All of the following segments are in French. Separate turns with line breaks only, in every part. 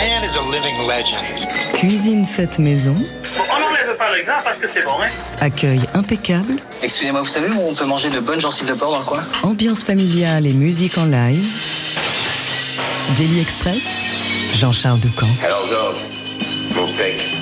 man is a living legend.
Cuisine faite maison.
on n'enlève pas le gras parce que c'est bon, hein
Accueil impeccable.
Excusez-moi, vous savez où on peut manger de bonnes gencives de porc dans le coin?
Ambiance familiale et musique en live. Daily Express. Jean-Charles Ducamp.
Alors Georges, mon steak.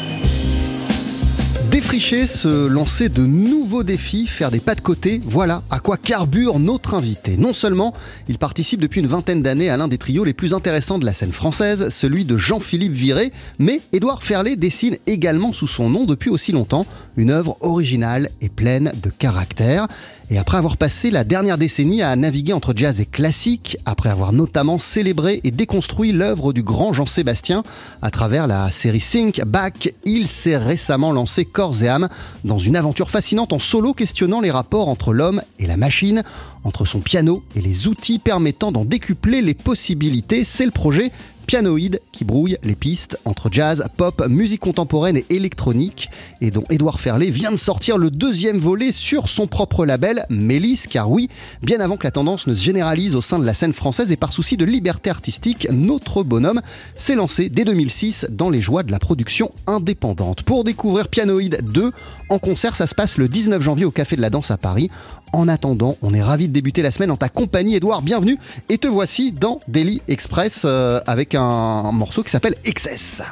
Défricher, se lancer de nouveaux défis, faire des pas de côté, voilà à quoi carbure notre invité. Non seulement il participe depuis une vingtaine d'années à l'un des trios les plus intéressants de la scène française, celui de Jean-Philippe Viré, mais Édouard Ferlet dessine également sous son nom depuis aussi longtemps une œuvre originale et pleine de caractère. Et après avoir passé la dernière décennie à naviguer entre jazz et classique, après avoir notamment célébré et déconstruit l'œuvre du grand Jean-Sébastien à travers la série Sync Back, il s'est récemment lancé corps et âme dans une aventure fascinante en solo questionnant les rapports entre l'homme et la machine, entre son piano et les outils permettant d'en décupler les possibilités. C'est le projet Pianoïde qui brouille les pistes entre jazz, pop, musique contemporaine et électronique et dont Édouard Ferlet vient de sortir le deuxième volet sur son propre label Mélis car oui, bien avant que la tendance ne se généralise au sein de la scène française et par souci de liberté artistique, notre bonhomme s'est lancé dès 2006 dans les joies de la production indépendante. Pour découvrir Pianoïde 2 en concert, ça se passe le 19 janvier au Café de la Danse à Paris. En attendant, on est ravi de débuter la semaine en ta compagnie, Edouard. Bienvenue. Et te voici dans Daily Express euh, avec un morceau qui s'appelle Excess.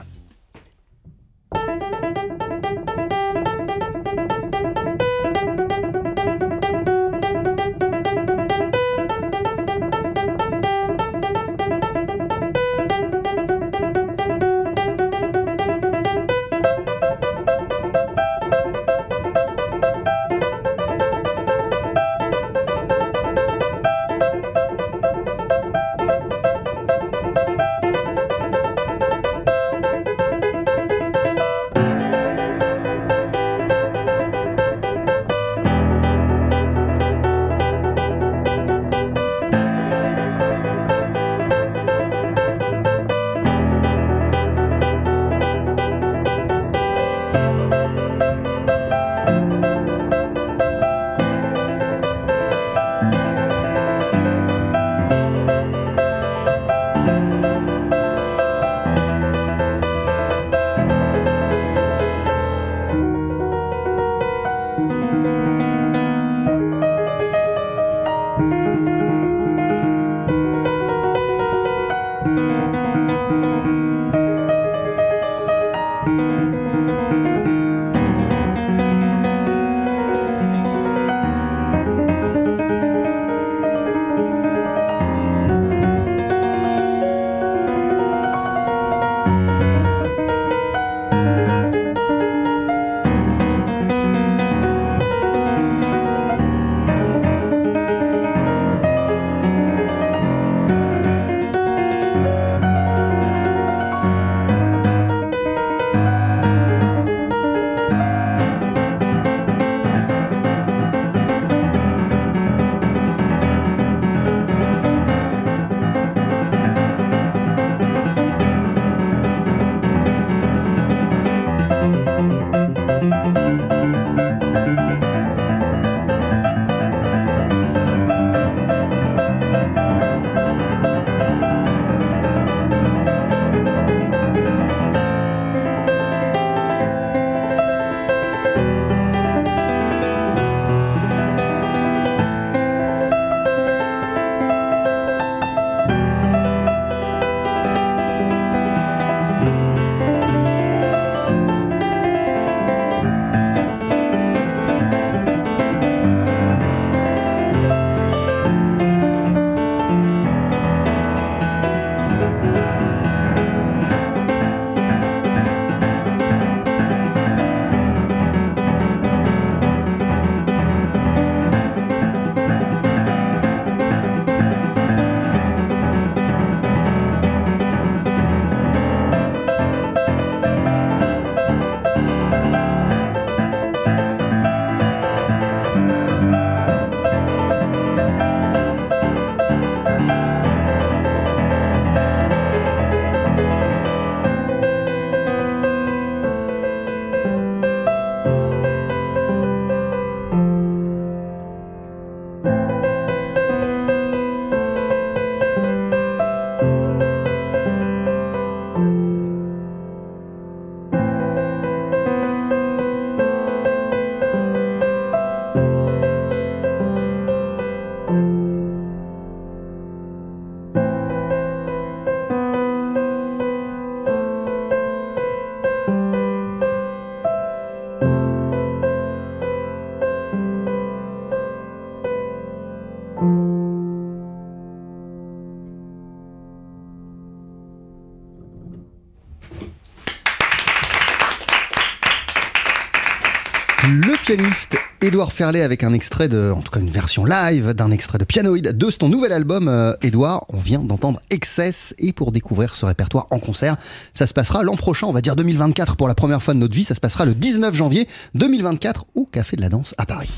Édouard Ferlet avec un extrait de, en tout cas une version live d'un extrait de Pianoïde de ton nouvel album, euh, Édouard. On vient d'entendre Excess et pour découvrir ce répertoire en concert, ça se passera l'an prochain, on va dire 2024 pour la première fois de notre vie. Ça se passera le 19 janvier 2024 au Café de la Danse à Paris.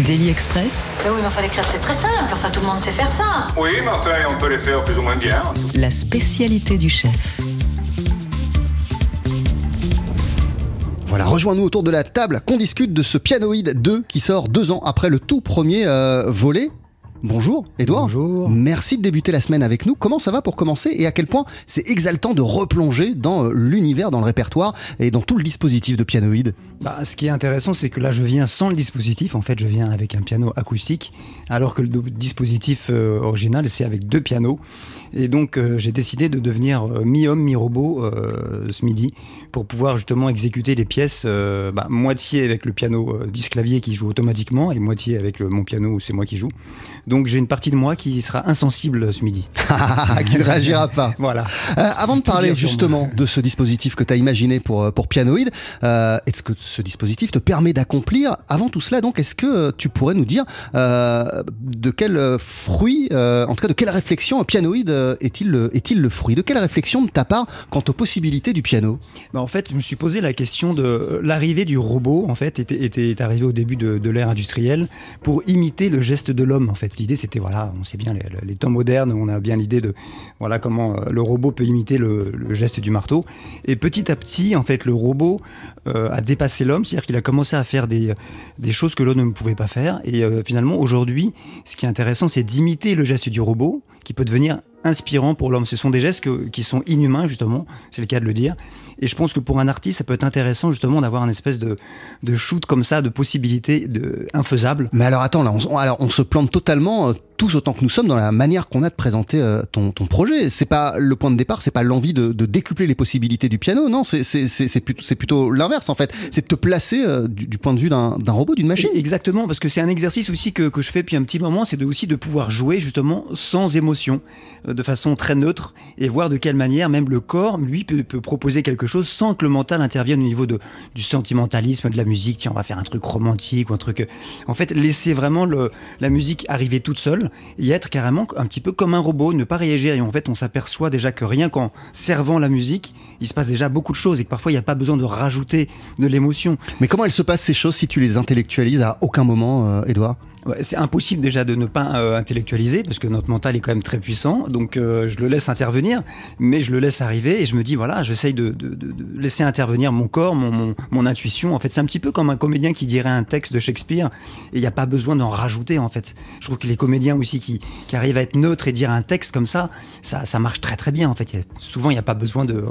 Daily Express,
Mais oui, mais enfin, les crêpes, c'est très simple. Enfin, tout le monde sait faire ça.
Oui, mais enfin, on peut les faire plus ou moins bien.
la spécialité du chef.
Voilà, rejoins-nous autour de la table qu'on discute de ce Pianoïde 2 qui sort deux ans après le tout premier euh, volet. Bonjour, Edouard.
Bonjour.
Merci de débuter la semaine avec nous. Comment ça va pour commencer et à quel point c'est exaltant de replonger dans euh, l'univers, dans le répertoire et dans tout le dispositif de Pianoïde?
Bah, ce qui est intéressant, c'est que là, je viens sans le dispositif. En fait, je viens avec un piano acoustique, alors que le dispositif euh, original, c'est avec deux pianos. Et donc, euh, j'ai décidé de devenir euh, mi-homme, mi-robot ce midi, pour pouvoir justement exécuter les pièces, euh, bah, moitié avec le piano euh, 10 clavier qui joue automatiquement, et moitié avec le- mon piano où c'est moi qui joue. Donc, j'ai une partie de moi qui sera insensible ce midi.
qui ne réagira pas.
Voilà.
Euh, avant de parler justement de ce dispositif que tu as imaginé pour, euh, pour Pianoïde, euh, est-ce que ce dispositif te permet d'accomplir? Avant tout cela, donc, est-ce que tu pourrais nous dire de quel fruit, en tout cas de quelle réflexion Pianoïde euh, est-il le, est-il le fruit? De quelle réflexion de ta part quant aux possibilités du piano?
En fait, je me suis posé la question de euh, l'arrivée du robot. En fait, était, était, est arrivé au début de, l'ère industrielle pour imiter le geste de l'homme. En fait, l'idée, c'était voilà, on sait bien les, temps modernes, on a bien l'idée de voilà comment euh, le robot peut imiter le, geste du marteau. Et petit à petit, en fait, le robot euh, a dépassé l'homme, c'est-à-dire qu'il a commencé à faire des, choses que l'homme ne pouvait pas faire. Et finalement, aujourd'hui, ce qui est intéressant, c'est d'imiter le geste du robot, qui peut devenir inspirant pour l'homme. Ce sont des gestes qui sont inhumains, justement, c'est le cas de le dire. Et je pense que pour un artiste, ça peut être intéressant, justement, d'avoir une espèce de, de shoot comme ça, de possibilités de, infaisables.
Mais alors attends, là, on, alors, on se plante totalement, euh, tous autant que nous sommes, dans la manière qu'on a de présenter euh, ton, ton projet. C'est pas le point de départ, c'est pas l'envie de, de décupler les possibilités du piano, non, c'est plutôt, l'inverse en fait. C'est de te placer euh, du, du point de vue d'un d'un robot, d'une machine.
Exactement, parce que c'est un exercice aussi que, que je fais depuis un petit moment, c'est de, aussi de pouvoir jouer justement sans émotion, euh, de façon très neutre, et voir de quelle manière même le corps, lui, peut, peut proposer quelque chose sans que le mental intervienne au niveau de, du sentimentalisme, de la musique, tiens, on va faire un truc romantique ou un truc... euh, En fait, laisser vraiment le, la musique arriver toute seule et être carrément un petit peu comme un robot, ne pas réagir. Et en fait, on s'aperçoit déjà que rien qu'en servant la musique, il se passe déjà beaucoup de choses et que parfois, il n'y a pas besoin de rajouter de l'émotion.
Mais comment elles se passent ces choses si tu les intellectualises à aucun moment, euh, Edouard
Ouais, c'est impossible déjà de ne pas euh, intellectualiser parce que notre mental est quand même très puissant. Donc euh, je le laisse intervenir, mais je le laisse arriver et je me dis voilà, j'essaye de, de- laisser intervenir mon corps, mon, intuition. En fait, c'est un petit peu comme un comédien qui dirait un texte de Shakespeare et il n'y a pas besoin d'en rajouter en fait. Je trouve que les comédiens aussi qui, arrivent à être neutres et dire un texte comme ça, ça, marche très très bien en fait. Souvent il n'y a pas besoin de,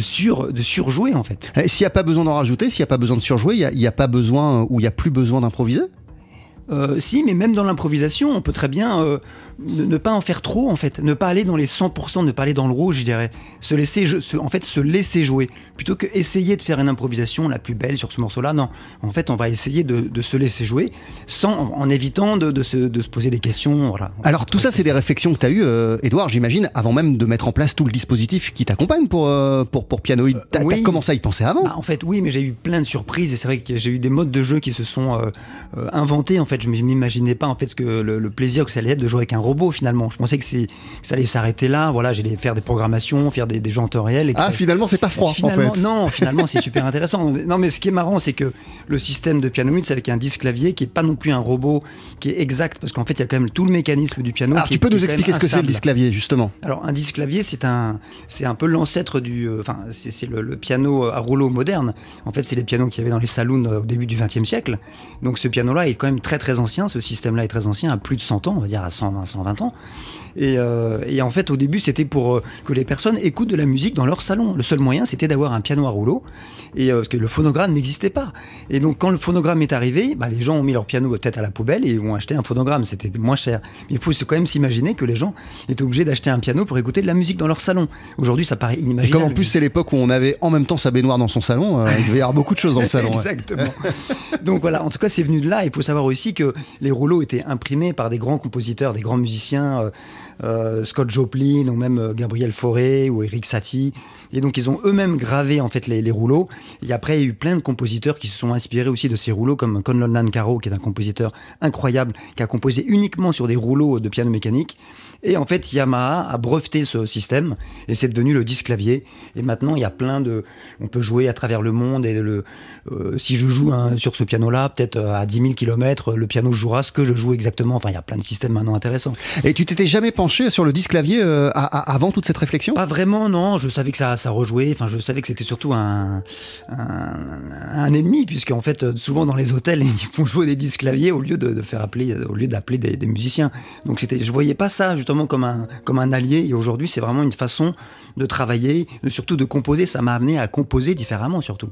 sur, de surjouer en fait.
S'il n'y a pas besoin d'en rajouter, s'il n'y a pas besoin de surjouer, il n'y a, a pas besoin euh, ou il n'y a plus besoin d'improviser?
Euh, si, mais même dans l'improvisation, on peut très bien euh, ne, ne pas en faire trop, en fait. Ne pas aller dans les 100%, ne pas aller dans le rouge, je dirais. Se laisser, se- en fait, se laisser jouer. Plutôt que essayer de faire une improvisation la plus belle sur ce morceau-là, non. En fait, on va essayer de, de se laisser jouer sans, en, en évitant de, de se, de se poser des questions. Voilà.
Alors tout ça, c'est des réflexions que tu as eues, euh, Edouard, j'imagine, avant même de mettre en place tout le dispositif qui t'accompagne pour, euh, pour, pour Pianoïde. T'as
oui.
commencé à y penser avant
Bah, en fait, oui, mais j'ai eu plein de surprises et c'est vrai que j'ai eu des modes de jeu qui se sont euh, euh, inventés. En fait, je m'imaginais pas en fait ce que le, le plaisir que ça allait être de jouer avec un robot finalement. Je pensais que, que ça allait s'arrêter là. Voilà, j'allais faire des programmations, faire des, des jeux en temps réel. Et
Ah,
ça-
finalement, c'est pas froid,
Finalement,
en fait.
non, finalement, c'est super intéressant. Non, mais ce qui est marrant, c'est que le système de pianoïde, c'est avec un disque clavier qui est pas non plus un robot qui est exact, parce qu'en fait, il y a quand même tout le mécanisme du piano.
Alors
qui
tu peux nous expliquer ce que c'est le disque clavier, justement?
Alors un disque clavier, c'est un, c'est un peu l'ancêtre du, euh, enfin c'est c'est le, le piano à rouleau moderne. En fait, c'est les pianos qu'il y avait dans les saloons euh, au début du XXe siècle. Donc ce piano-là est quand même très très ancien. Ce système-là est très ancien, à plus de 100 ans, on va dire à 120, 120 ans. Et, euh, et en fait, au début, c'était pour euh, que les personnes écoutent de la musique dans leur salon. Le seul moyen, c'était d'avoir un piano à rouleau, et euh, parce que le phonogramme n'existait pas. Et donc, quand le phonogramme est arrivé, bah, les gens ont mis leur piano peut-être à la poubelle et ont acheté un phonogramme. C'était moins cher. Mais il faut quand même s'imaginer que les gens étaient obligés d'acheter un piano pour écouter de la musique dans leur salon. Aujourd'hui, ça paraît
Et
inimaginable.
comme en plus c'est l'époque où on avait en même temps sa baignoire dans son salon, il devait y avoir beaucoup de choses dans le salon. ouais.
Exactement. Donc voilà, en tout cas, c'est venu de là. Il faut savoir aussi que les rouleaux étaient imprimés par des grands compositeurs, des grands musiciens, euh, Scott Joplin ou même euh, Gabriel Fauré ou Eric Satie. Et donc ils ont eux-mêmes gravé en fait les, les rouleaux. Et après il y a eu plein de compositeurs qui se sont inspirés aussi de ces rouleaux, comme Conlon Caro, qui est un compositeur incroyable, qui a composé uniquement sur des rouleaux de piano mécanique. Et en fait, Yamaha a breveté ce système et c'est devenu le disque clavier. Et maintenant, il y a plein de. On peut jouer à travers le monde et le. euh, si je joue hein, sur ce piano-là, peut-être euh, à 10 000 km, le piano jouera ce que je joue exactement. Enfin, il y a plein de systèmes maintenant intéressants.
Et tu t'étais jamais penché sur le disque clavier euh, à- à- avant toute cette réflexion?
Pas vraiment, non. Je savais que ça, ça rejouait. Enfin, je savais que c'était surtout un, un, un ennemi, puisque en fait, souvent dans les hôtels, ils font jouer des disques claviers au lieu de, faire appeler, au lieu d'appeler des, des musiciens. Donc c'était, je voyais pas ça justement comme un, comme un allié. Et aujourd'hui, c'est vraiment une façon de travailler, de- surtout de composer. Ça m'a amené à composer différemment, surtout.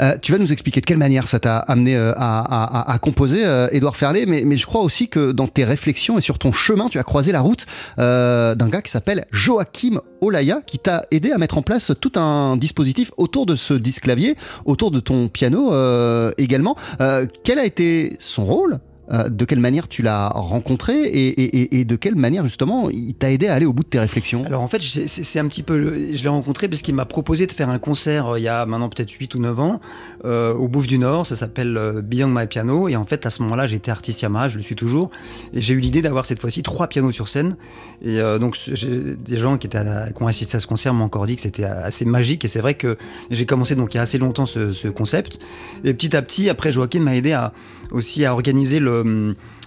Euh, tu vas nous expliquer de quelle manière ça t'a amené euh, à, composer, euh, Édouard Ferlet, mais, mais je crois aussi que dans tes réflexions et sur ton chemin, tu as croisé la route euh, d'un gars qui s'appelle Joachim Olaya, qui t'a aidé à mettre en place tout un dispositif autour de ce disque clavier, autour de ton piano euh, également. Euh, quel a été son rôle Euh, de quelle manière tu l'as rencontré et, de quelle manière justement il t'a aidé à aller au bout de tes réflexions?
Alors en fait, c'est un petit peu. Je l'ai rencontré parce qu'il m'a proposé de faire un concert euh, il y a maintenant peut-être 8 ou 9 ans euh, au Bouffe du Nord. Ça s'appelle Beyond My Piano. Et en fait, à ce moment-là, j'étais artiste Yamaha, je le suis toujours. Et j'ai eu l'idée d'avoir cette fois-ci trois pianos sur scène. Et donc, des gens qui, étaient à- ont assisté à ce concert m'ont encore dit que c'était assez magique. Et c'est vrai que j'ai commencé donc il y a assez longtemps ce, ce concept. Et petit à petit, après, Joachim m'a aidé à, aussi à organiser le.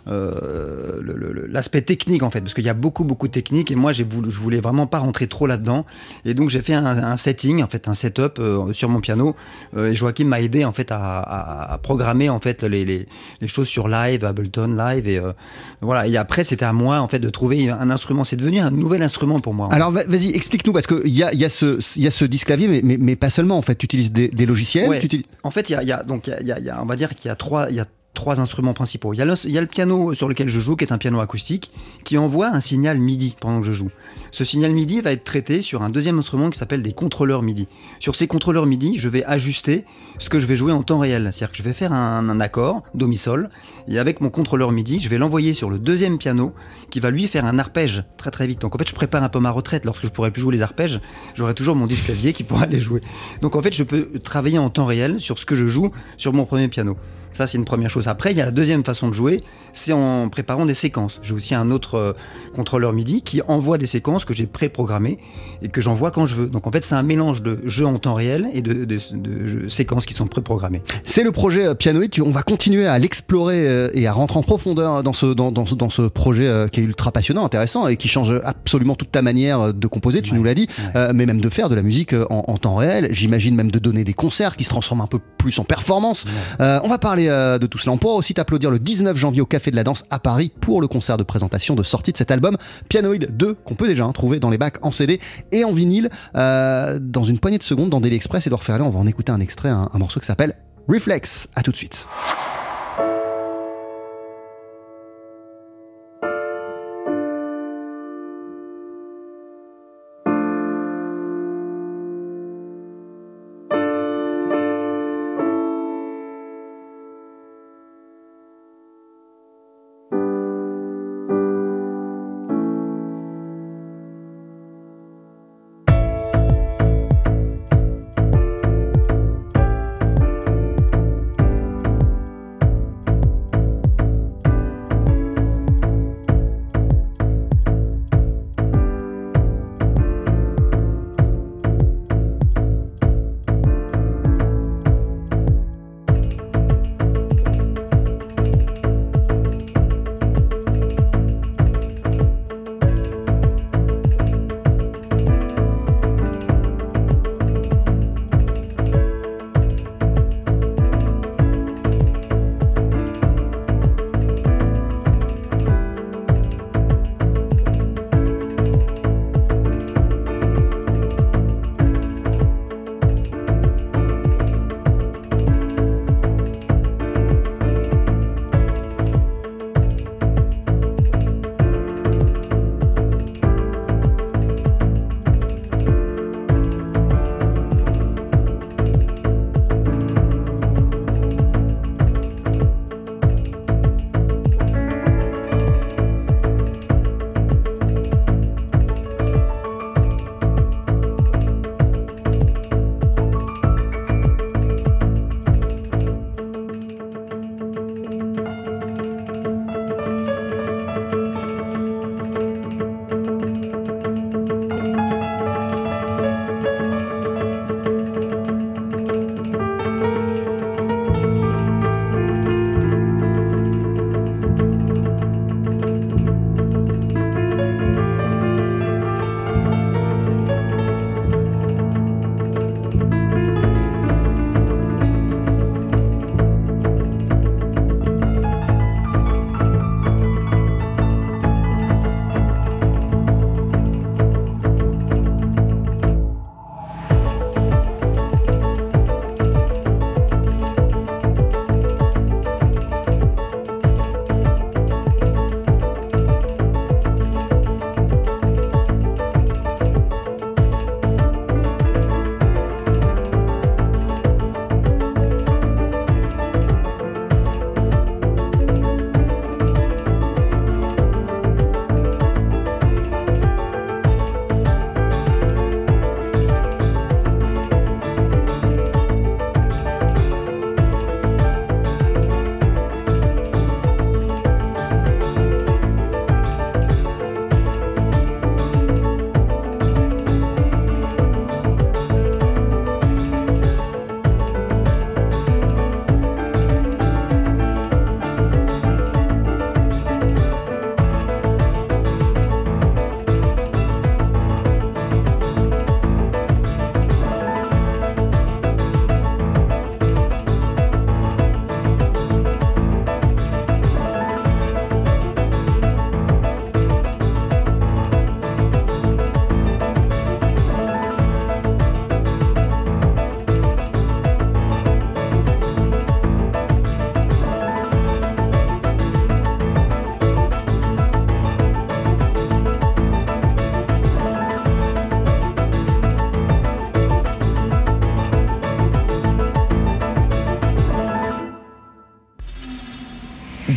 Euh, le- l'aspect technique en fait parce qu'il y a beaucoup beaucoup de techniques et moi voulu, je voulais vraiment pas rentrer trop là-dedans et donc j'ai fait un, un setting en fait un setup euh, sur mon piano euh, et Joachim m'a aidé en fait à, à- à programmer en fait les, les- les choses sur live Ableton live et euh, voilà et après c'était à moi en fait de trouver un instrument c'est devenu un nouvel instrument pour moi
Alors va- vas-y, explique-nous, parce qu'il y a, y, a ce- y a ce disque clavier, mais, mais, mais pas seulement en fait. Tu utilises des, des logiciels.
Ouais. En fait, il y a, il y a- donc il y a- y on va dire qu'il y a trois, il y a trois instruments principaux. Il y, a le, piano sur lequel je joue, qui est un piano acoustique, qui envoie un signal MIDI pendant que je joue. Ce signal MIDI va être traité sur un deuxième instrument qui s'appelle des contrôleurs MIDI. Sur ces contrôleurs MIDI, je vais ajuster ce que je vais jouer en temps réel. C'est-à-dire que je vais faire un, accord, do mi sol, et avec mon contrôleur MIDI, je vais l'envoyer sur le deuxième piano, qui va lui faire un arpège très très vite. Donc en fait, je prépare un peu ma retraite. Lorsque je pourrai plus jouer les arpèges, j'aurai toujours mon disque clavier qui pourra les jouer. Donc en fait, je peux travailler en temps réel sur ce que je joue sur mon premier piano. Ça, c'est une première chose. Après, il y a la deuxième façon de jouer, c'est en préparant des séquences. J'ai aussi un autre euh, contrôleur MIDI qui envoie des séquences que j'ai préprogrammées et que j'envoie quand je veux. Donc en fait, c'est un mélange de jeu en temps réel et de, de- de jeux- séquences qui sont préprogrammées.
C'est le projet euh, Pianoïd. Tu- On va continuer à l'explorer euh, et à rentrer en profondeur dans ce, dans, dans dans ce projet qui est ultra passionnant, intéressant et qui change absolument toute ta manière de composer, tu
Ouais,
nous l'as dit,
ouais.
euh, mais même de faire de la musique en, en temps réel. J'imagine même de donner des concerts qui se transforment un peu plus en performance. Euh, on va parler de tout cela. On pourra aussi t'applaudir le 19 janvier au Café de la Danse à Paris pour le concert de présentation de sortie de cet album Pianoïd 2 qu'on peut déjà hein, trouver dans les bacs en CD et en vinyle. Euh, dans une poignée de secondes, dans Daily Express, Edouard Ferrand, on va en écouter un extrait, un, un morceau qui s'appelle Reflex. À tout de suite.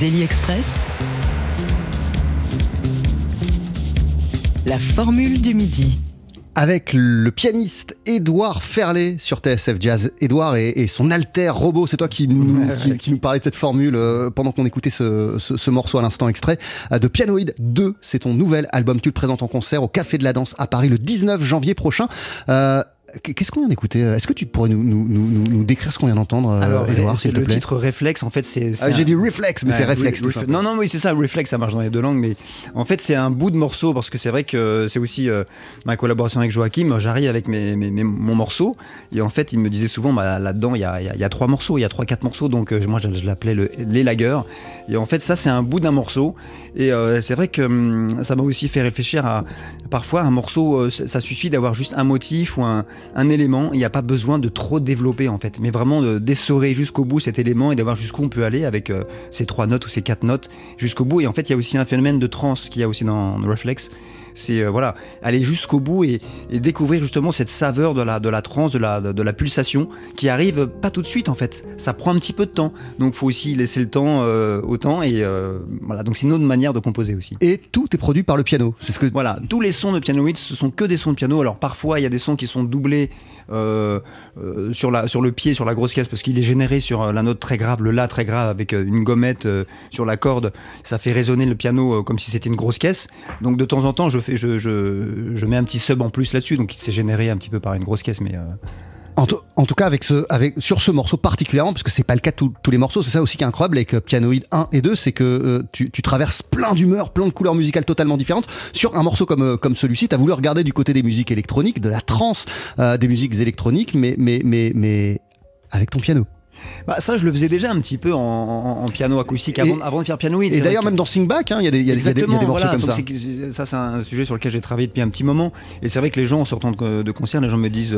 Daily Express. La formule du midi.
Avec le pianiste Édouard Ferlet sur TSF Jazz. Édouard et, et son alter robot, c'est toi qui nous, qui, qui nous parlais de cette formule euh, pendant qu'on écoutait ce, ce- ce morceau à l'instant extrait euh, de Pianoid 2. C'est ton nouvel album. Tu le présentes en concert au Café de la Danse à Paris le 19 janvier prochain. Euh, Qu'est-ce qu'on vient d'écouter Est-ce que tu pourrais nous, nous, nous, nous- nous décrire ce qu'on vient d'entendre, euh,
Alors,
Édouard,
c'est
s'il te
le
plaît?
titre Réflexe. En fait, c'est. c'est
Ah, J'ai dit réflexe, mais c'est réflexe.
non, non, oui, c'est ça, réflexe, ça marche dans les deux langues, mais en fait, c'est un bout de morceau parce que c'est vrai que c'est aussi euh, ma collaboration avec Joachim. J'arrive avec mes, mes- mes- mon morceau et en fait, il me disait souvent, bah, là-dedans, il y a, il y a- il y a trois morceaux, il y a trois, quatre morceaux, donc euh, moi, je, je l'appelais le- les lagueurs. Et en fait, ça, c'est un bout d'un morceau. Et euh, c'est vrai que hum, ça m'a aussi fait réfléchir à parfois un morceau, euh, ça suffit d'avoir juste un motif ou un, un élément. Il n'y a pas besoin de trop développer en fait, mais vraiment de d'essorer jusqu'au bout cet élément et d'avoir jusqu'où on peut aller avec euh, ces trois notes ou ces quatre notes jusqu'au bout. Et en fait, il y a aussi un phénomène de trance qu'il y a aussi dans Reflex. C'est euh, voilà, aller jusqu'au bout et, et découvrir justement cette saveur de la, de la trance, de la, de, de la pulsation qui arrive pas tout de suite en fait. Ça prend un petit peu de temps. Donc, faut aussi laisser le temps euh, au temps. Et euh, voilà, donc c'est une autre manière de composer aussi.
Et tout est produit par le piano. C'est ce que
Voilà, tous les sons de pianoïde, ce sont que des sons de piano. Alors parfois, il y a des sons qui sont doublés euh, sur, la, sur le pied, sur la grosse caisse, parce qu'il est généré sur la note très grave, le La très grave, avec une gommette sur la corde. Ça fait résonner le piano comme si c'était une grosse caisse. Donc de temps en temps, je, fais, je, je, je mets un petit sub en plus là-dessus, donc il s'est généré un petit peu par une grosse caisse. Mais, euh,
En, tout- en tout cas, avec ce, avec, sur ce morceau particulièrement, parce que c'est pas le cas de tous- les morceaux, c'est ça aussi qui est incroyable avec euh, Pianoid 1 et 2, c'est que euh, tu, tu traverses plein d'humeurs, plein de couleurs musicales totalement différentes. Sur un morceau comme, comme celui-ci, tu as voulu regarder du côté des musiques électroniques, de la trance, euh, des musiques électroniques, mais, mais, mais, mais avec ton piano.
Bah, ça, je le faisais déjà un petit peu en, en- en piano acoustique
Et-
avant, de faire pianoïde.
Et d'ailleurs,
que-
même dans Sing Back, hein, il y, a des- y, a des- il y a des- il y a des
Exactement,
morceaux
voilà,
comme ça.
ça, c'est un sujet sur lequel j'ai travaillé depuis un petit moment. Et c'est vrai que les gens, en sortant de, de concert, les gens me disent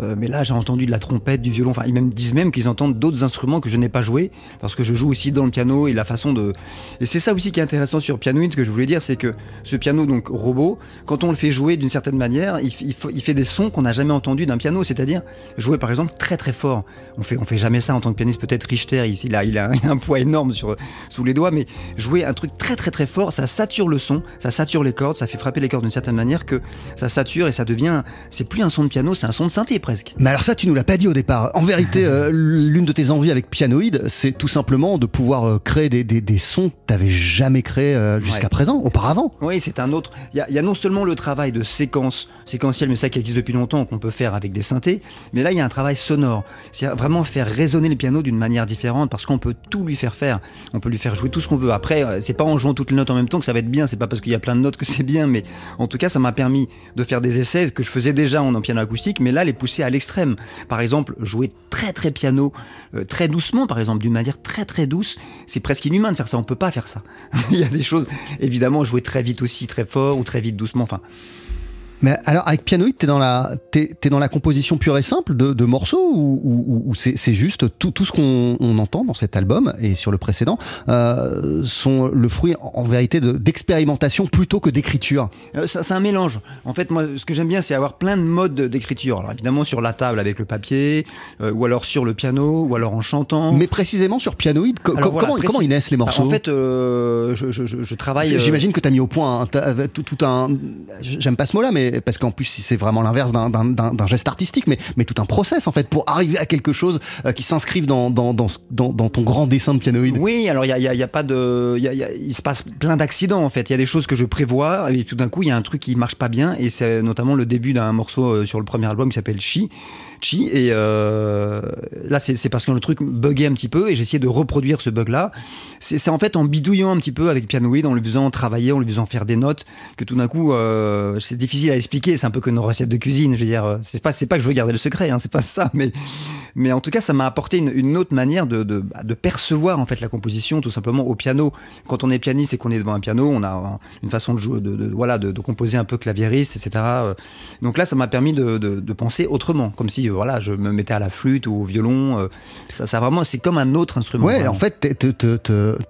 euh, Mais là, j'ai entendu de la trompette, du violon. Enfin, ils me disent même qu'ils entendent d'autres instruments que je n'ai pas joués, parce que je joue aussi dans le piano et la façon de. Et c'est ça aussi qui est intéressant sur Pianoid, que je voulais dire c'est que ce piano, donc robot, quand on le fait jouer d'une certaine manière, il, fait des sons qu'on n'a jamais entendus d'un piano. C'est-à-dire jouer, par exemple, très très fort. On fait, on fait jamais ça en tant que pianiste. Peut-être Richter, il a, il a un, il a un poids énorme sur, sous les doigts, mais jouer un truc très très très fort, ça sature le son, ça sature les cordes, ça fait frapper les cordes d'une certaine manière que ça sature et ça devient, c'est plus un son de piano, c'est un son de synthé presque.
Mais alors ça, tu nous l'as pas dit au départ. En vérité, euh, l'une de tes envies avec Pianoid, c'est tout simplement de pouvoir euh, créer des, des, des sons que t'avais jamais créés euh, jusqu'à
Ouais.
présent, auparavant.
Oui, c'est un autre. Il y, a- il y a non seulement le travail de séquence, séquentiel, mais ça qui existe depuis longtemps, qu'on peut faire avec des synthés, mais là il y a un travail sonore. C'est vraiment faire résonner le piano d'une manière différente parce qu'on peut tout lui faire faire. On peut lui faire jouer tout ce qu'on veut. Après, euh, c'est pas en jouant toutes les notes en même temps que ça va être bien. C'est pas parce qu'il y a plein de notes que c'est bien, mais en tout cas, ça m'a permis de faire des essais que je faisais déjà en, piano acoustique, mais là les pousser à l'extrême. Par exemple, jouer très très piano, euh, très doucement, par exemple, d'une manière très très douce, c'est presque inhumain de faire ça. On peut pas faire ça. il y a des choses, évidemment, jouer très vite aussi, très fort ou très vite doucement. Enfin,
Mais alors, avec Pianoid, t'es dans la, t'es, t'es dans la composition pure et simple de, de morceaux ou, ou- ou- ou c'est, c'est juste tout, tout ce qu'on on entend dans cet album et sur le précédent euh, sont le fruit en, en vérité de, d'expérimentation plutôt que d'écriture?
Euh, ça- c'est un mélange. En fait, moi, ce que j'aime bien, c'est avoir plein de modes d'écriture. Alors, évidemment, sur la table avec le papier, euh, ou alors sur le piano, ou alors en chantant.
Mais précisément sur co-
Alors voilà,
comment,
précis-
comment ils naissent les
Bah,
morceaux?
En fait, je, je- je- je travaille.
J'imagine que tu as mis au point t'as- tout un. J'aime pas ce mot-là, mais parce qu'en plus, c'est vraiment l'inverse d'un- geste artistique, mais, tout un process en fait pour arriver à quelque chose euh, qui s'inscrive dans, ton grand dessin de pianoïde.
Oui, alors il y a, pas de, il se passe plein d'accidents en fait. Il y a des choses que je prévois et tout d'un coup il y a un truc qui marche pas bien et c'est notamment le début d'un morceau euh, sur le premier album qui s'appelle Chi. Chi et euh, là c'est parce que le truc buguait un petit peu et essayé de reproduire ce bug là. C'est en fait en bidouillant un petit peu avec Pianoid, en lui faisant travailler, en lui faisant faire des notes que tout d'un coup euh, c'est difficile à expliquer. C'est un peu comme une recette de cuisine. Je veux dire, euh, c'est pas pas que je veux garder le secret, hein, c'est pas ça, mais mais en tout cas, ça m'a apporté une, autre manière de, bah, de percevoir en fait la composition, tout simplement au piano. Quand on est pianiste et qu'on est devant un piano, on a une façon de jouer, de, voilà, de, composer un peu claviériste, etc. Donc là, ça m'a permis de penser autrement, comme si euh, voilà, je me mettais à la flûte ou au violon. euh, Ça, ça vraiment, c'est comme un autre instrument.
Ouais,
vraiment.
en fait,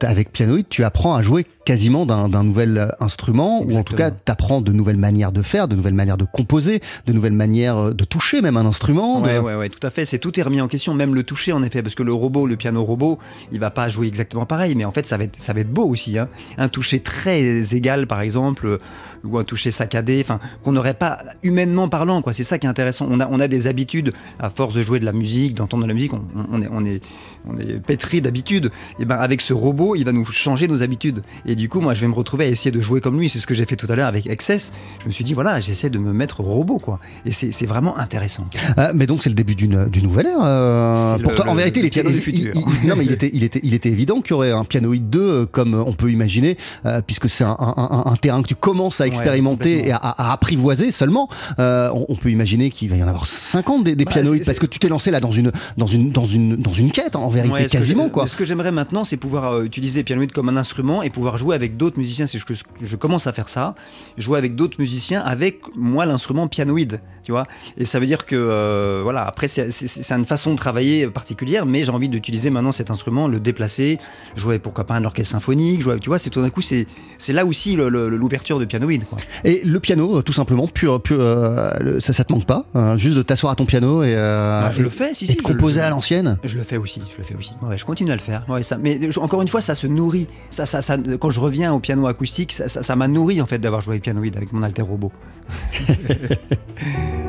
avec Pianoid, tu apprends à jouer quasiment d'un nouvel euh, instrument, ou en tout cas,
Exactement.
t'apprends de nouvelles manières de faire, de nouvelles manières de composer, de nouvelles manières de toucher même un instrument. de-
Ouais, ouais, ouais, tout à fait. C'est tout est remis remis en question, même le toucher en effet, parce que le robot, le piano robot, il va pas jouer exactement pareil, mais en fait ça va être, ça va être beau aussi. Hein. Un toucher très égal par exemple, ou un toucher saccadé, enfin qu'on n'aurait pas humainement parlant, quoi. C'est ça qui est intéressant. On a, on a des habitudes à force de jouer de la musique, d'entendre de la musique, on, on est, on est, on est pétri d'habitudes. Et ben avec ce robot, il va nous changer nos habitudes. Et du coup, moi, je vais me retrouver à essayer de jouer comme lui. C'est ce que j'ai fait tout à l'heure avec Excess. Je me suis dit voilà, j'essaie de me mettre robot, quoi. Et c'est vraiment intéressant.
Ah, mais donc c'est le début d'une nouvelle ère. Euh, pour toi, en vérité, il était, il, non, mais il était, il était, il était évident qu'il y aurait un pianoïde 2 euh, comme on peut imaginer, euh, puisque c'est un, un, un, terrain que tu commences à expérimenter et à, à, apprivoiser seulement. Euh, on, peut imaginer qu'il va y en avoir 50 des, des bah, pianoïdes parce que tu t'es lancé là dans une, dans une, dans une, dans une quête en vérité quasiment quoi.
Ce que j'aimerais maintenant, c'est pouvoir utiliser pianoïde comme un instrument et pouvoir jouer avec d'autres musiciens. C'est que je commence à faire ça, jouer avec d'autres musiciens avec moi l'instrument pianoïde, tu vois. Et ça veut dire que voilà, après c'est une façon de travailler particulière, mais j'ai envie d'utiliser maintenant cet instrument, le déplacer, jouer pourquoi pas un orchestre symphonique, jouer, tu vois, c'est tout d'un coup c'est là aussi l'ouverture de pianoïde. Quoi.
Et le piano, tout simplement, pur, pur euh, ça, ça te manque pas, hein, juste de t'asseoir à ton piano et,
euh, bah, je le fais, si, si,
composer à l'ancienne.
Je le fais aussi, je le fais aussi. Ouais, je continue à le faire. Ouais, ça, mais encore une fois, ça se nourrit. Ça, ça, ça, quand je reviens au piano acoustique, ça m'a nourri en fait d'avoir joué pianoïde avec mon alter robot.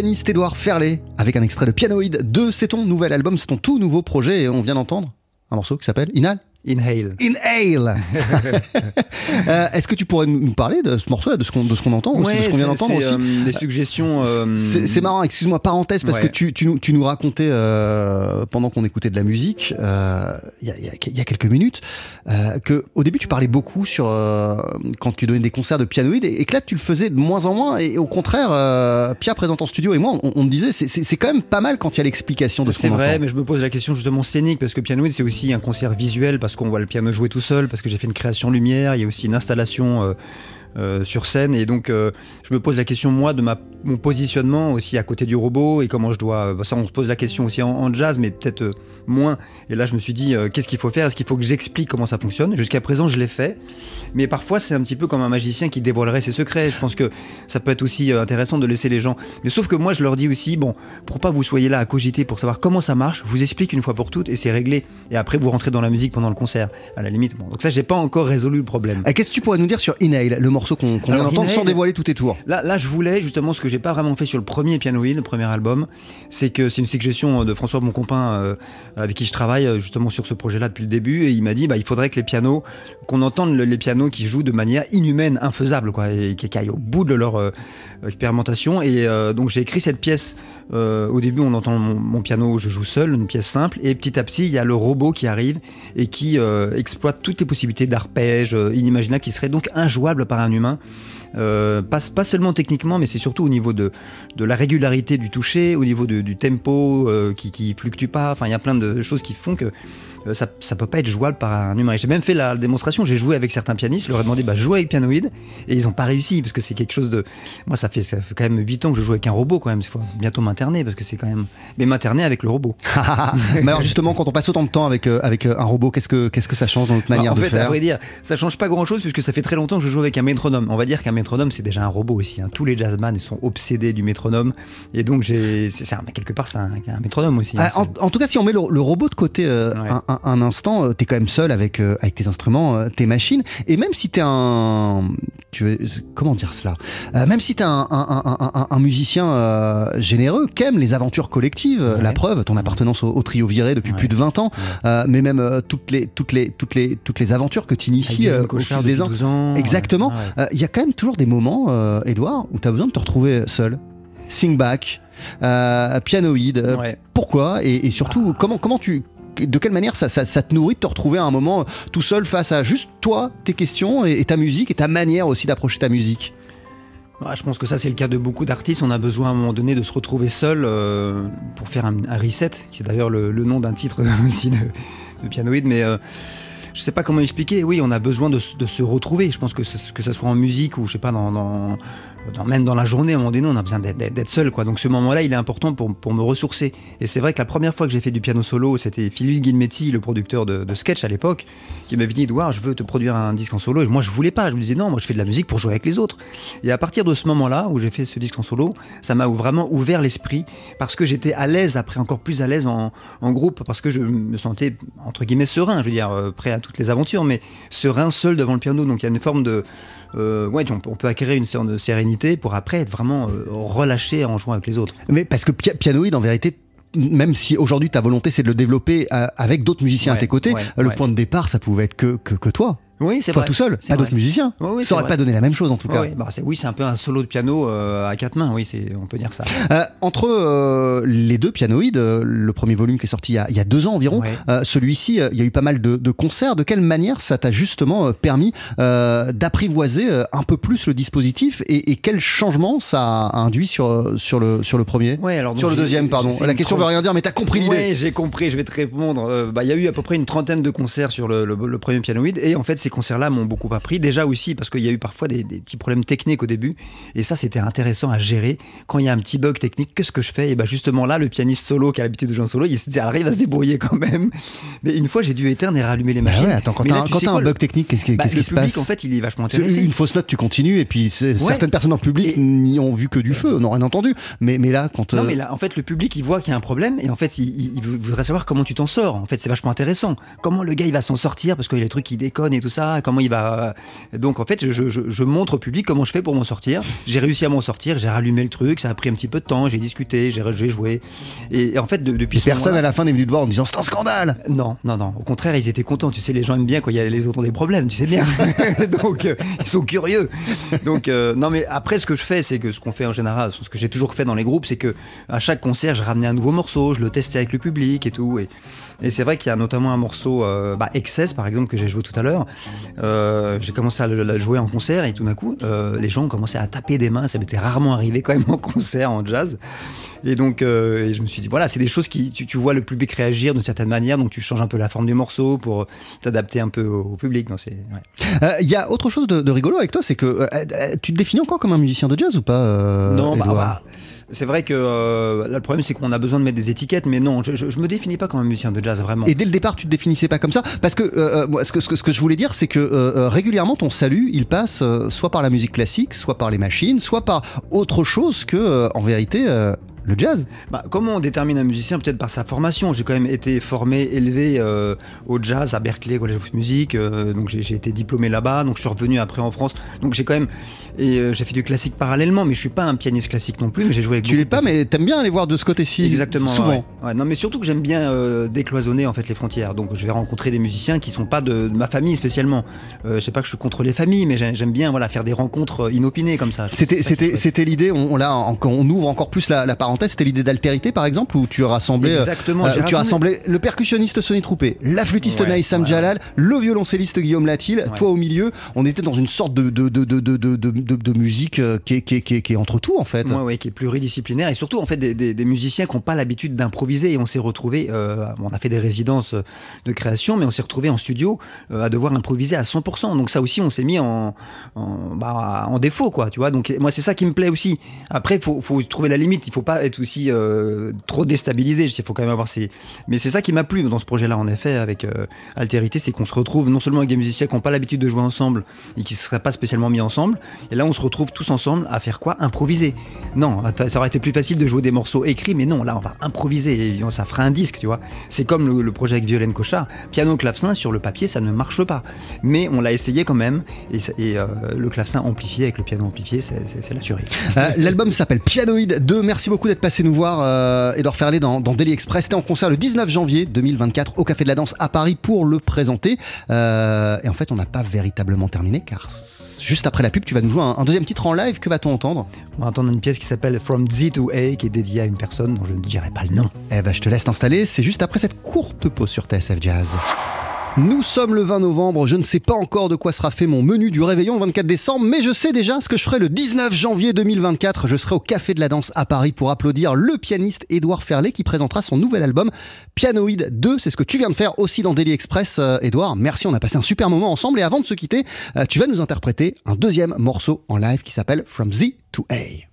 pianiste Édouard Ferlet avec un extrait de Pianoïde 2. C'est ton nouvel album, c'est ton tout nouveau projet et on vient d'entendre un morceau qui s'appelle Inhale.
Inhale.
Inhale Euh, Est-ce que tu pourrais nous parler de ce morceau-là, de ce qu'on entend aussi, de ce qu'on vient d'entendre aussi
des suggestions. euh,
C'est marrant, excuse-moi, parenthèse, parce
Ouais.
que tu, tu, nous, tu nous racontais euh, pendant qu'on écoutait de la musique, euh, il y, a, il y a- il y a quelques minutes, euh, que au début tu parlais beaucoup sur euh, quand tu donnais des concerts de pianoïde et, et que là tu le faisais de moins en moins. Et au contraire, euh, Pierre présente en studio et moi, on, on me disait, c'est- quand même pas mal quand il y a l'explication de ce
C'est vrai,
entend.
mais je me pose la question justement scénique parce que pianoïde c'est aussi un concert visuel parce qu'on voit le piano jouer tout seul, parce que j'ai fait une création lumière, il y a aussi une installation euh, euh, sur scène et donc euh, je me pose la question moi de mon positionnement aussi à côté du robot et comment je dois. bah, ça on se pose la question aussi en, jazz, mais peut-être euh, moins. Et là je me suis dit euh, qu'est-ce qu'il faut faire? Est-ce qu'il faut que j'explique comment ça fonctionne? Jusqu'à présent je l'ai fait, mais parfois c'est un petit peu comme un magicien qui dévoilerait ses secrets. Je pense que ça peut être aussi euh, intéressant de laisser les gens. Mais sauf que moi je leur dis aussi bon pour pas vous soyez là à cogiter pour savoir comment ça marche, je vous explique une fois pour toutes et c'est réglé. Et après vous rentrez dans la musique pendant le concert, à la limite. Donc ça j'ai pas encore résolu le problème.
Euh, Qu'est-ce que tu pourrais nous dire sur Inhale, le morceau qu'on d'entendre sans dévoiler tous tes tours
Là, là, je voulais justement ce que j'ai pas vraiment fait sur le premier pianoïde, le premier album, c'est que c'est une suggestion de François, mon copain, euh, avec qui je travaille euh, justement sur ce projet-là depuis le début, et il m'a dit bah il faudrait que les pianos, qu'on entende le- les pianos qui jouent de manière inhumaine, infaisable, quoi, et qui aillent au bout de leur euh, expérimentation. Et euh, donc j'ai écrit cette pièce. euh, au début, on entend mon, mon piano, je joue seul, une pièce simple, et petit à petit, il y a le robot qui arrive et qui euh, exploite toutes les possibilités d'arpège euh, inimaginables qui seraient donc injouables par un humain. Euh, pas, pas seulement techniquement, mais c'est surtout au niveau de, de la régularité du toucher, au niveau de- du tempo euh, qui, qui fluctue pas. Enfin, il y a plein de choses qui font que euh, ça, ça peut pas être jouable par un humain. J'ai même fait la démonstration. J'ai joué avec certains pianistes. Je leur ai demandé bah, jouer avec pianoïde et ils ont pas réussi parce que c'est quelque chose de. Moi, ça fait, ça fait quand même 8 ans que je joue avec un robot quand même. Il faut bientôt m'interner parce que c'est quand même. Mais m'interner avec le robot.
Mais alors justement, quand on passe autant de temps avec, euh, avec un robot, qu'est-ce que, qu'est-ce que ça change dans notre manière
en
de
fait, à
faire
vrai dire, ça change pas grand-chose puisque ça fait très longtemps que je joue avec un métronome. On va dire qu'un métronome, c'est déjà un robot aussi. hein. Tous les jazzman ils sont obsédés du métronome et donc j'ai, c'est, quelque part, c'est un, un métronome aussi. hein.
Ah, en, en tout cas, si on met le, le robot de côté euh,
Ouais.
un, un- un instant, euh, t'es quand même seul avec, euh, avec tes instruments, tes machines. Et même si t'es un. Tu veux, comment dire cela Même si t'es un, musicien généreux, qu'aime les aventures collectives,
Ouais.
la preuve, ton appartenance au, au trio viré depuis
Ouais.
plus de 20 ans, mais même toutes, les, toutes, les, toutes, les, toutes les aventures que tu inities au fil des ans.
12 ans.
Exactement. Euh, Il y a quand même toujours des moments, euh, Edouard, où tu as besoin de te retrouver seul. Sing back, euh, pianoïde. euh,
Ouais.
Pourquoi et, et surtout, comment, comment tu. De quelle manière ça, ça- ça te nourrit de te retrouver à un moment tout seul face à juste toi, tes questions et, et ta musique et ta manière aussi d'approcher ta musique?
Je pense que ça, c'est le cas de beaucoup d'artistes. On a besoin à un moment donné de se retrouver seul euh, pour faire un, un reset, qui est d'ailleurs le, le nom d'un titre aussi de, de pianoïde. Mais je sais pas comment expliquer. Oui, on a besoin de, se- retrouver. Je pense que ce, que ça soit en musique ou je sais pas dans- même dans la journée, à un moment donné, on a besoin d'être- seul. Quoi. Donc ce moment-là, il est important pour, me ressourcer. Et c'est vrai que la première fois que j'ai fait du piano solo, c'était Philippe Guilmetti, le producteur de, de sketch à l'époque, qui m'avait dit Edouard, je veux te produire un disque en solo. Et moi, je voulais pas. Je me disais non, moi, je fais de la musique pour jouer avec les autres. Et à partir de ce moment-là, où j'ai fait ce disque en solo, ça m'a vraiment ouvert l'esprit parce que j'étais à l'aise, après encore plus à l'aise en, en groupe, parce que je me sentais entre guillemets serein, je veux dire, euh, prêt à toutes les aventures, mais serein seul devant le piano. Donc il y a une forme de. Euh, ouais, on peut, on peut acquérir une sorte de sérénité pour après être vraiment euh, relâché en jouant avec les autres.
Mais parce que Pia- pianoïde, en vérité, même si aujourd'hui ta volonté c'est de le développer euh, avec d'autres musiciens à tes côtés,
ouais,
le
ouais.
point de départ ça pouvait être que, que, que toi.
Oui, c'est
Toi
vrai.
tout seul,
C'est
pas d'autres musiciens.
Oui, oui,
ça
c'est
aurait
vrai.
pas donné la même chose en tout cas.
Ouais, bah, c'est, oui, c'est un peu un solo de piano euh, à quatre mains, oui, c'est, on peut dire ça.
Euh, entre euh, les deux pianoïdes, euh, le premier volume qui est sorti il y a, il y a deux ans environ,
Ouais.
euh, celui-ci, il y a eu pas mal de, de concerts. De quelle manière ça t'a justement permis d'apprivoiser un peu plus le dispositif et, et quel changement ça a induit sur, sur, le, sur le premier?
Ouais, alors,
Sur le deuxième, pardon. La question veut
trente-
rien dire, mais t'as compris l'idée.
Ouais, j'ai compris, je vais te répondre. Bah, Il y a eu à peu près une trentaine de concerts sur le, le- le premier pianoïde, et en fait, ces concerts-là m'ont beaucoup appris. Déjà aussi, parce qu'il y a eu parfois des, des petits problèmes techniques au début, et ça, c'était intéressant à gérer. Quand il y a un petit bug technique, qu'est-ce que je fais? Et bah, justement là, le pianiste solo qui a l'habitude de jouer en solo, il arrive à se débrouiller quand même. Mais une fois, j'ai dû éteindre et rallumer les
Bah
machines.
ouais, attends, quand t'as un, quand un bug technique, qu'est-ce qui,
bah, le
qui se
public,
passe
en fait, il est vachement intéressé.
Une fausse note, tu continues, et puis certaines personnes dans le public n'y ont vu que du feu, n'ont rien entendu. Mais, mais là, quand.
Non,
euh,
mais là, en fait, le public, il voit qu'il y a un problème et en fait, il, il- il voudrait savoir comment tu t'en sors. En fait, c'est vachement intéressant. Comment le gars, il va s'en sortir parce qu'il y a des trucs qui déconnent et tout ça. Ça Comment il va Donc en fait, je, je- je montre au public comment je fais pour m'en sortir. J'ai réussi à m'en sortir, j'ai rallumé le truc, ça a pris un petit peu de temps, j'ai discuté, j'ai joué. Et, et en fait, de- depuis
personne à la fin n'est venu te voir en disant c'est un scandale.
non, non, non. Au contraire, ils étaient contents. Tu sais, les gens aiment bien quand il y a les autres ont des problèmes. Tu sais bien. Donc, euh, ils sont curieux. Donc, euh, non, mais après, ce que je fais, c'est que ce qu'on fait en général, ce que j'ai toujours fait dans les groupes, c'est que à chaque concert, je ramenais un nouveau morceau, je le testais avec le public et tout. Et, et c'est vrai qu'il y a notamment un morceau, euh, bah, Excess, par exemple, que j'ai joué tout à l'heure. Euh, j'ai commencé à le jouer en concert et tout d'un coup, euh, les gens ont commencé à taper des mains. Ça m'était rarement arrivé quand même en concert, en jazz. Et donc, euh, et je me suis dit, voilà, c'est des choses qui, tu, tu vois le public réagir d'une certaine manière, donc tu changes un peu la forme du morceau pour t'adapter un peu au, au public. C'est, ouais.
Il y a autre chose de, de rigolo avec toi, c'est que tu te définis encore comme un musicien de jazz ou pas
non, bah, bah, c'est vrai que euh, le problème, c'est qu'on a besoin de mettre des étiquettes, mais non, je, me définis pas comme un musicien de jazz, vraiment.
Et dès le départ, tu te définissais pas comme ça Parce que euh, moi, ce que, je voulais dire, c'est que euh, euh, régulièrement, ton salut, il passe euh, soit par la musique classique, soit par les machines, soit par autre chose que, euh, en vérité, euh, le jazz.
Bah, comment on détermine un musicien Peut-être par sa formation. J'ai quand même été formé, élevé euh, au jazz à Berkeley, Collège of Music. euh, donc j'ai été diplômé là-bas. Donc je suis revenu après en France. Donc j'ai quand même et euh, j'ai fait du classique parallèlement. Mais je suis pas un pianiste classique non plus. Mais j'ai joué avec.
Tu l'es pas, mais t'aimes bien aller voir de ce côté-ci.
Exactement.
Souvent.
ouais. Ouais, non, mais surtout que j'aime bien décloisonner en fait les frontières. Donc je vais rencontrer des musiciens qui sont pas de, de ma famille spécialement. Je sais pas que je suis contre les familles, mais j'ai- j'aime bien voilà faire des rencontres inopinées comme ça.
C'était, l'idée. On, on, là, ouvre encore plus la, la parenthèse. C'était l'idée d'altérité, par exemple, où tu as rassemblé, euh,
Exactement.
euh, tu
rassemblé
le percussionniste Sonny Troupé, la flûtiste
Ouais,
Naïs Sam
ouais,
Jalal, le violoncelliste Guillaume Latil,
Ouais.
toi au milieu. On était dans une sorte de, musique euh, qui est, qui, est, qui, est, qui est entre tout, en fait.
Ouais, qui est pluridisciplinaire et surtout en fait des, des- des musiciens qui n'ont pas l'habitude d'improviser et on s'est retrouvé on a fait des résidences euh, de création mais on s'est retrouvé en studio euh, à devoir improviser à 100% donc ça aussi on s'est mis en, en, bah, en défaut quoi tu vois donc moi c'est ça qui me plaît aussi après il faut, faut trouver la limite il faut pas être aussi euh, trop déstabilisé il faut quand même avoir ces mais c'est ça qui m'a plu dans ce projet là en effet avec euh, Altérité c'est qu'on se retrouve non seulement avec des musiciens qui n'ont pas l'habitude de jouer ensemble et qui ne seraient pas spécialement mis ensemble et là on se retrouve tous ensemble à faire quoi? Improviser non, ça aurait été plus facile de jouer des morceaux écrits, mais non, là on va improviser, et ça fera un disque, tu vois. C'est comme le, projet avec Violaine Cochard, piano clavecin sur le papier, ça ne marche pas, mais on l'a essayé quand même, et, euh, le clavecin amplifié avec le piano amplifié, c'est- la tuerie.
L'album s'appelle Pianoïde 2. Merci beaucoup d'être passé nous voir, euh, Edouard Ferlet, dans, dans Daily Express. C'était en concert le 19 janvier 2024 au Café de la Danse à Paris pour le présenter. Euh, et en fait, on n'a pas véritablement terminé car juste après la pub, tu vas nous jouer un, un deuxième titre en live. Que va-t-on entendre?
On va entendre une pièce qui s'appelle From Z to A, qui est dédiée à une personne dont je ne dirai pas le nom.
Eh ben, je te laisse t'installer. C'est juste après cette courte pause sur TSF Jazz. Nous sommes le 20 novembre, je ne sais pas encore de quoi sera fait mon menu du réveillon le 24 décembre, mais je sais déjà ce que je ferai le 19 janvier 2024. Je serai au Café de la Danse à Paris pour applaudir le pianiste Édouard Ferlet qui présentera son nouvel album Pianoïde 2. C'est ce que tu viens de faire aussi dans Daily Express, euh, Édouard. Merci, on a passé un super moment ensemble. Et avant de se quitter, euh, tu vas nous interpréter un deuxième morceau en live qui s'appelle From Z to A.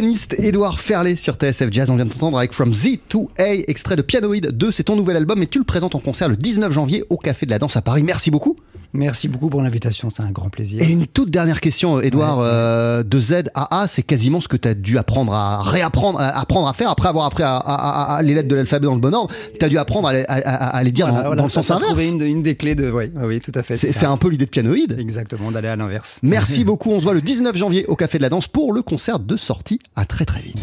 pianiste Édouard Ferlet sur TSF Jazz, on vient de t'entendre avec From Z to A, extrait de Pianoid 2, c'est ton nouvel album et tu le présentes en concert le 19 janvier au Café de la Danse à Paris. Merci beaucoup.
Merci beaucoup pour l'invitation, c'est un grand plaisir.
Et une toute dernière question, Edouard, euh, de Z à A, c'est quasiment ce que tu as dû apprendre à réapprendre, à apprendre à faire après avoir appris à, à- à- les lettres de l'alphabet dans le bon ordre. Tu as dû apprendre à, les- à- à- à les dire
Voilà,
dans,
voilà,
dans le sens inverse.
trouvé une, une des clés de. Oui, oui, tout à fait.
C'est un peu l'idée de pianoïde.
Exactement, d'aller à l'inverse.
Merci beaucoup. On se voit le 19 janvier au Café de la Danse pour le concert de sortie. À très très vite.